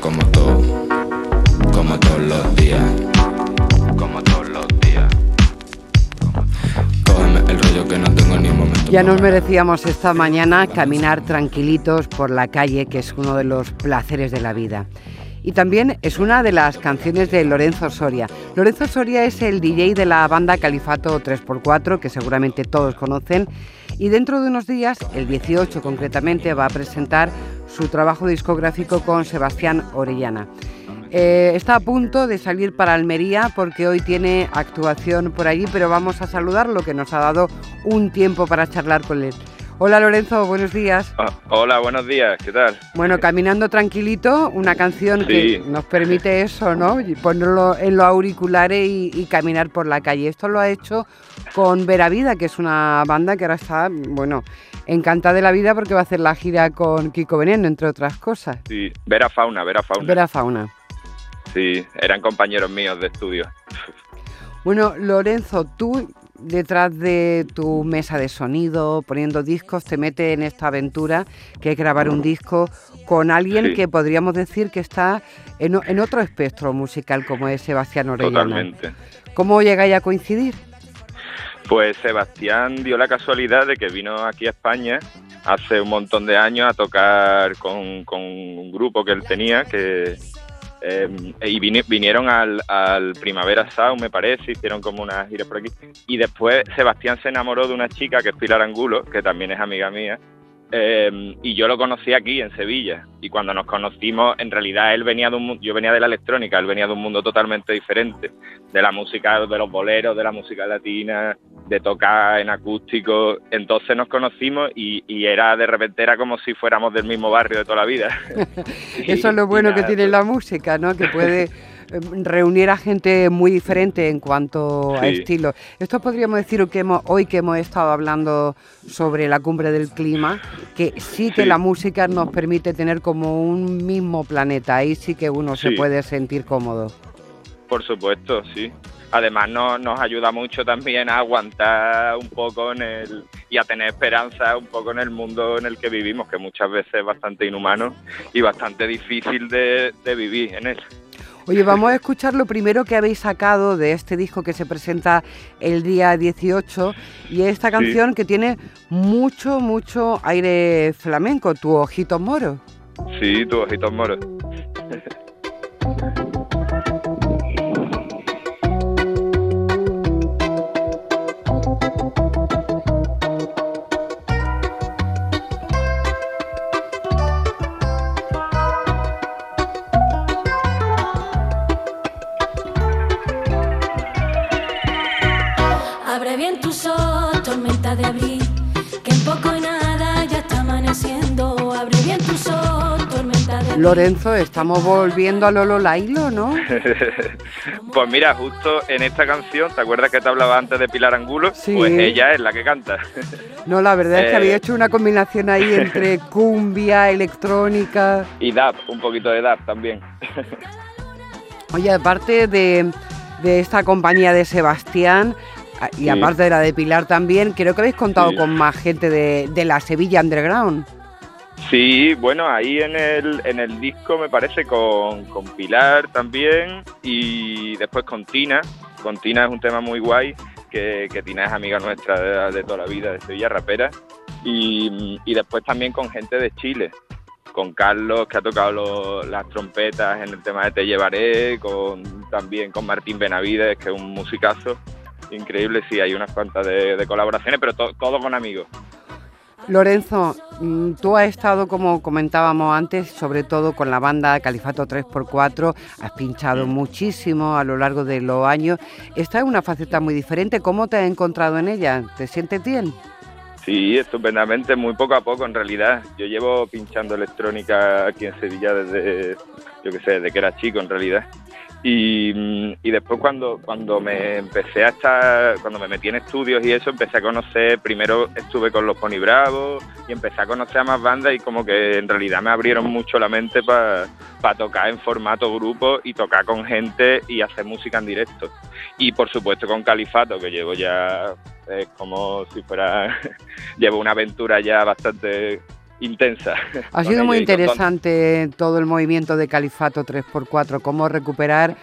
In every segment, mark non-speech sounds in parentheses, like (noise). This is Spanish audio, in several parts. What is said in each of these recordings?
como todo, como todos los días, como todos los días. Cógeme el rollo que no tengo ni un momento. Ya nos merecíamos esta mañana caminar tranquilitos por la calle, que es uno de los placeres de la vida. Y también es una de las canciones de Lorenzo Soria. Lorenzo Soria es el DJ de la banda Califato 3x4, que seguramente todos conocen. Y dentro de unos días, el 18 concretamente, va a presentar su trabajo discográfico con Sebastián Orellana. Eh, está a punto de salir para Almería porque hoy tiene actuación por allí, pero vamos a saludarlo, que nos ha dado un tiempo para charlar con él. Hola Lorenzo, buenos días. Ah, hola, buenos días, ¿qué tal? Bueno, Caminando Tranquilito, una canción Sí. que nos permite eso, ¿no? Ponerlo en los auriculares y, y caminar por la calle. Esto lo ha hecho con Vera Vida, que es una banda que ahora está, bueno, encantada de la vida porque va a hacer la gira con Kiko Veneno, entre otras cosas. Sí, Vera Fauna, Vera Fauna. Vera Fauna. Sí, eran compañeros míos de estudio. Bueno, Lorenzo, tú detrás de tu mesa de sonido, poniendo discos, te metes en esta aventura que es grabar un disco con alguien Sí. que podríamos decir que está en otro espectro musical como es Sebastián Orellana. Totalmente. ¿Cómo llegáis a coincidir? Pues Sebastián dio la casualidad de que vino aquí a España hace un montón de años a tocar con, con un grupo que él tenía que eh, y vini- vinieron al, al Primavera Sound, me parece, hicieron como una gira por aquí. Y después Sebastián se enamoró de una chica que es Pilar Angulo, que también es amiga mía, eh, y yo lo conocí aquí en Sevilla. Y cuando nos conocimos, en realidad él venía de un yo venía de la electrónica, él venía de un mundo totalmente diferente, de la música, de los boleros, de la música latina, de tocar en acústico. Entonces nos conocimos y, y era de repente era como si fuéramos del mismo barrio de toda la vida. (laughs) Eso es lo bueno que tiene pues, la música, ¿no? Que puede (laughs) reunir a gente muy diferente en cuanto a estilo. Esto podríamos decir que hemos, hoy que hemos estado hablando sobre la cumbre del clima, que sí que Sí. la música nos permite tener como un mismo planeta. Ahí sí que uno se puede sentir cómodo. Por supuesto, sí. Además no, nos ayuda mucho también a aguantar un poco en el y a tener esperanza un poco en el mundo en el que vivimos, que muchas veces es bastante inhumano y bastante difícil de, de vivir en él. Oye, vamos a escuchar lo primero que habéis sacado de este disco que se presenta el día 18 y es esta canción que tiene mucho, mucho aire flamenco, Tu Ojito Moro. Sí, tus ojitos moros. Lorenzo, estamos volviendo a Lolo Lailo, ¿no? (laughs) Pues mira, justo en esta canción, ¿te acuerdas que te hablaba antes de Pilar Angulo? Sí. Pues ella es la que canta. (laughs) No, la verdad es que Eh. había hecho una combinación ahí entre (laughs) cumbia, electrónica. Y Dab, un poquito de Dab también. Oye, aparte de, de esta compañía de Sebastián a- y Sí. aparte de la de Pilar también, creo que habéis contado Sí. con más gente de, de la Sevilla Underground. Sí, bueno, ahí en el, en el disco me parece con, con Pilar también y después con Tina. Con Tina es un tema muy guay, que, Tina es amiga nuestra de, toda la vida, de Sevilla Rapera. Y, y después también con gente de Chile, con Carlos, que ha tocado las trompetas en el tema de Te Llevaré, con, también con Martín Benavides, que es un musicazo increíble. Sí, hay unas cuantas de, de colaboraciones, pero to- todo con amigos. Lorenzo, mm, tú has estado, como comentábamos antes, sobre todo con la banda Califato 3x4, has pinchado muchísimo a lo largo de los años. Esta es una faceta muy diferente. ¿Cómo te has encontrado en ella? ¿Te sientes bien? Sí, estupendamente, muy poco a poco en realidad. Yo llevo pinchando electrónica aquí en Sevilla desde, yo qué sé, desde que era chico en realidad. Y, y después cuando, cuando me empecé a estar, cuando me metí en estudios y eso, empecé a conocer, primero estuve con los Pony Bravos y empecé a conocer a más bandas y como que en realidad me abrieron mucho la mente para tocar en formato grupo y tocar con gente y hacer música en directo. Y por supuesto con Califato, que llevo ya, es como si fuera, (laughs) llevo una aventura ya bastante intensa. Ha sido muy interesante todo el movimiento de Califato 3x4, cómo recuperar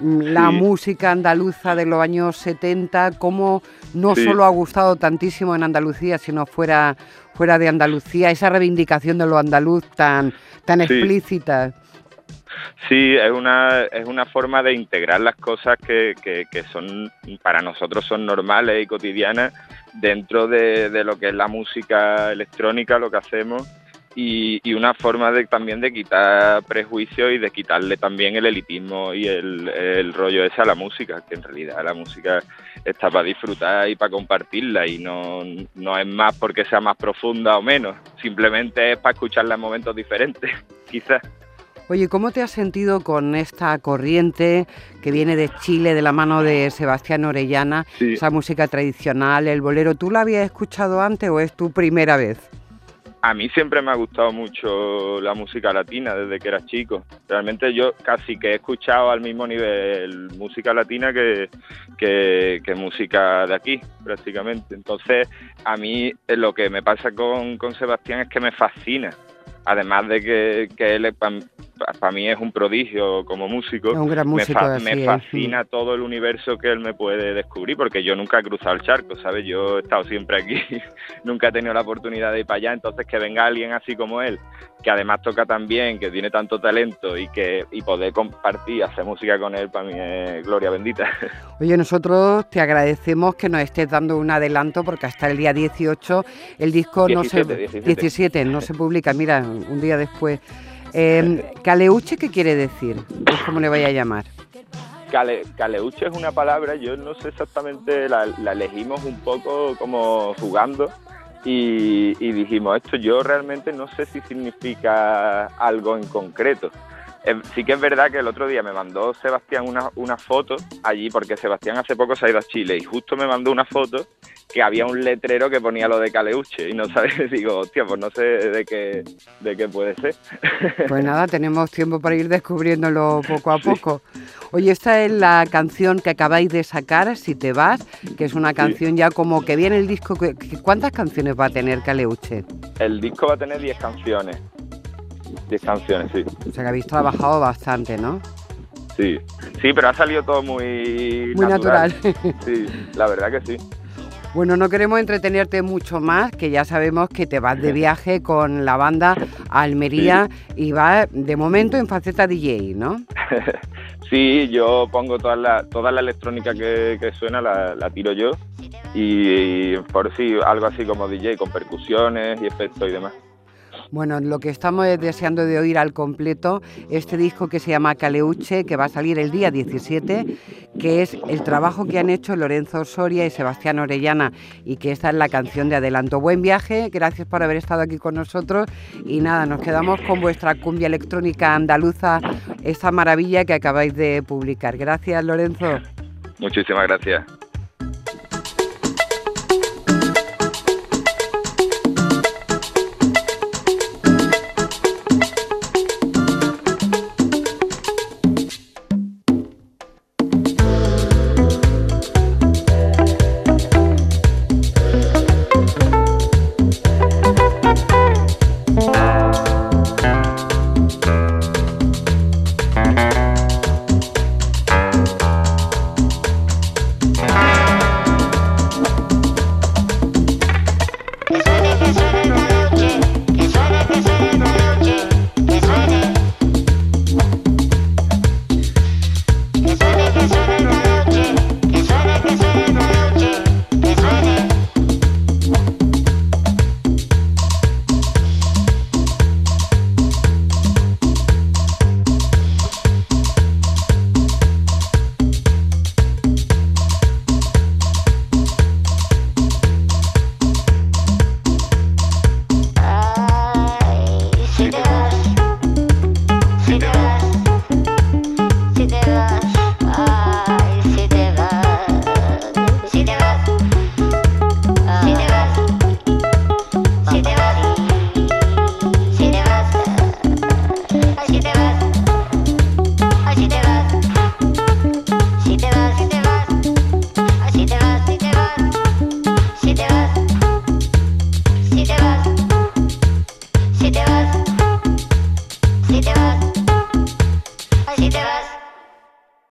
mm, la Sí. música andaluza de los años 70, cómo no Sí. solo ha gustado tantísimo en Andalucía, sino fuera, fuera de Andalucía, esa reivindicación de lo andaluz tan, tan Sí. explícita. Sí, es una, es una forma de integrar las cosas que, que, que son para nosotros son normales y cotidianas dentro de, de lo que es la música electrónica, lo que hacemos, y, y una forma de también de quitar prejuicios y de quitarle también el elitismo y el, el rollo ese a la música, que en realidad la música está para disfrutar y para compartirla y no, no es más porque sea más profunda o menos, simplemente es para escucharla en momentos diferentes, (laughs) quizás. Oye, ¿cómo te has sentido con esta corriente que viene de Chile de la mano de Sebastián Orellana, Sí. esa música tradicional, el bolero? ¿Tú la habías escuchado antes o es tu primera vez? A mí siempre me ha gustado mucho la música latina desde que era chico. Realmente yo casi que he escuchado al mismo nivel música latina que, que, que música de aquí, prácticamente. Entonces, a mí eh, lo que me pasa con, con Sebastián es que me fascina. Además de que, que él para mí es un prodigio como músico, Es un gran me, músico, fa- así me es. fascina todo el universo que él me puede descubrir, porque yo nunca he cruzado el charco, ¿sabes? Yo he estado siempre aquí, (laughs) nunca he tenido la oportunidad de ir para allá, entonces que venga alguien así como él, que además toca tan bien, que tiene tanto talento y que y poder compartir, hacer música con él, para mí es gloria bendita. (laughs) Oye, nosotros te agradecemos que nos estés dando un adelanto porque hasta el día 18 el disco no se 17, 17. 17 no se publica, mira, un día después. Eh, Caleuche, ¿qué quiere decir? Es como le vaya a llamar. Cale, caleuche es una palabra, yo no sé exactamente, la, la elegimos un poco como jugando y, dijimos, esto yo realmente no sé si significa algo en concreto. Eh, sí que es verdad que el otro día me mandó Sebastián una, una foto allí, porque Sebastián hace poco se ha ido a Chile y justo me mandó una foto que había un letrero que ponía lo de Caleuche y no sabes, (laughs) digo, hostia, pues no sé de qué, de qué puede ser. (laughs) Pues nada, tenemos tiempo para ir descubriéndolo poco a poco. Oye, esta es la canción que acabáis de sacar, Si te vas, que es una canción ya como que viene el disco. ¿Cuántas canciones va a tener Caleuche? El disco va a tener 10 canciones. 10 canciones, sí. O sea que habéis trabajado bastante, ¿no? Sí, sí, pero ha salido todo muy, Muy natural. (laughs) Sí, la verdad que sí. Bueno, no queremos entretenerte mucho más, que ya sabemos que te vas de viaje con la banda a Almería y vas de momento en faceta DJ, ¿no? (laughs) Sí, yo pongo toda la, toda la electrónica que, que suena, la, la tiro yo. Y, y por sí, algo así como DJ, con percusiones y efectos y demás. Bueno, lo que estamos es deseando de oír al completo este disco que se llama Caleuche, que va a salir el día 17, que es el trabajo que han hecho Lorenzo Soria y Sebastián Orellana y que esta es la canción de adelanto. Buen viaje, gracias por haber estado aquí con nosotros y nada, nos quedamos con vuestra cumbia electrónica andaluza, esta maravilla que acabáis de publicar. Gracias, Lorenzo. Muchísimas gracias.